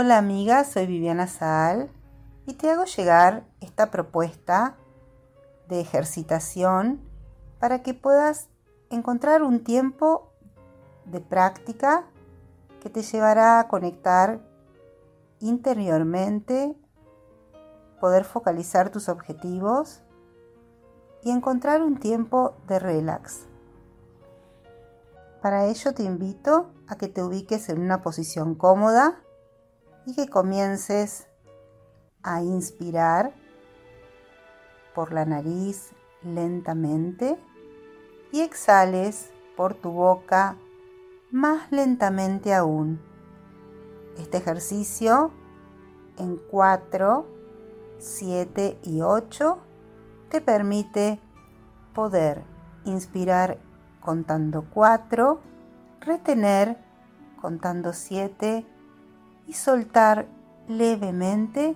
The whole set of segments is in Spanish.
Hola amiga, soy Viviana Saal y te hago llegar esta propuesta de ejercitación para que puedas encontrar un tiempo de práctica que te llevará a conectar interiormente, poder focalizar tus objetivos y encontrar un tiempo de relax. Para ello te invito a que te ubiques en una posición cómoda y que comiences a inspirar por la nariz lentamente y exhales por tu boca más lentamente aún. Este ejercicio en 4, 7 y 8 te permite poder inspirar contando 4, retener contando 7 y soltar levemente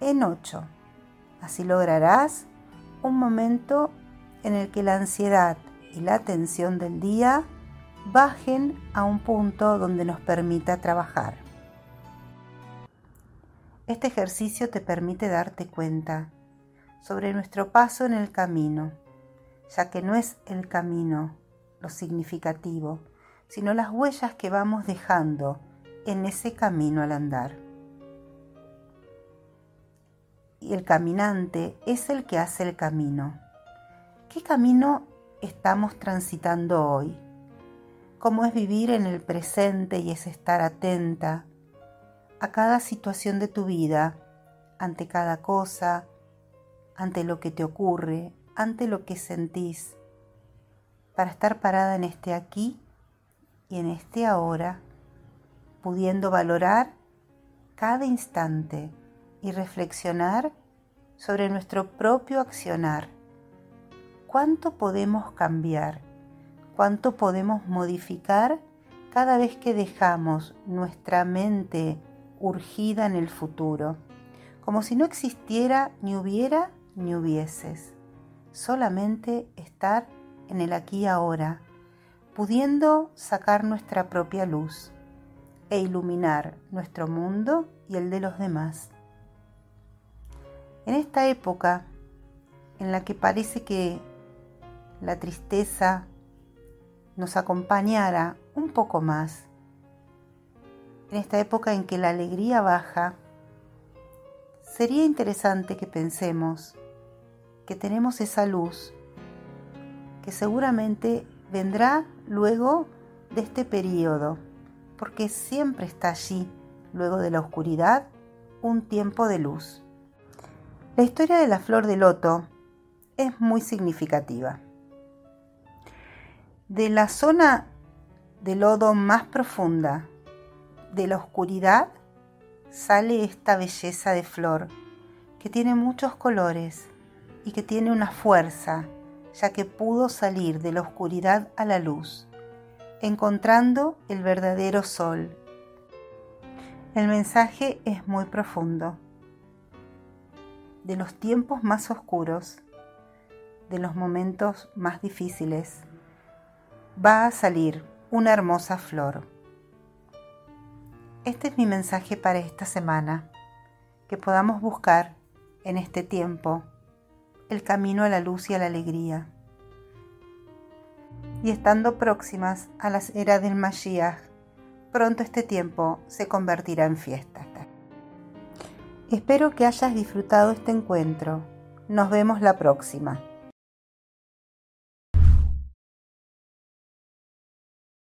en 8. Así lograrás un momento en el que la ansiedad y la tensión del día bajen a un punto donde nos permita trabajar. Este ejercicio te permite darte cuenta sobre nuestro paso en el camino, ya que no es el camino lo significativo, sino las huellas que vamos dejando en ese camino al andar. Y el caminante es el que hace el camino. ¿Qué camino estamos transitando hoy? ¿Cómo es vivir en el presente y es estar atenta a cada situación de tu vida, ante cada cosa, ante lo que te ocurre, ante lo que sentís, para estar parada en este aquí y en este ahora pudiendo valorar cada instante y reflexionar sobre nuestro propio accionar. ¿Cuánto podemos cambiar? ¿Cuánto podemos modificar cada vez que dejamos nuestra mente urgida en el futuro? Como si no existiera ni hubiera ni hubieses. Solamente estar en el aquí y ahora, pudiendo sacar nuestra propia luz e iluminar nuestro mundo y el de los demás. En esta época en la que parece que la tristeza nos acompañara un poco más, en esta época en que la alegría baja, sería interesante que pensemos que tenemos esa luz que seguramente vendrá luego de este periodo porque siempre está allí, luego de la oscuridad, un tiempo de luz. La historia de la flor de loto es muy significativa. De la zona de lodo más profunda, de la oscuridad, sale esta belleza de flor que tiene muchos colores y que tiene una fuerza, ya que pudo salir de la oscuridad a la luz encontrando el verdadero sol. El mensaje es muy profundo. De los tiempos más oscuros, de los momentos más difíciles, va a salir una hermosa flor. Este es mi mensaje para esta semana, que podamos buscar en este tiempo el camino a la luz y a la alegría y estando próximas a las eras del Mashiach, pronto este tiempo se convertirá en fiesta. Espero que hayas disfrutado este encuentro. Nos vemos la próxima.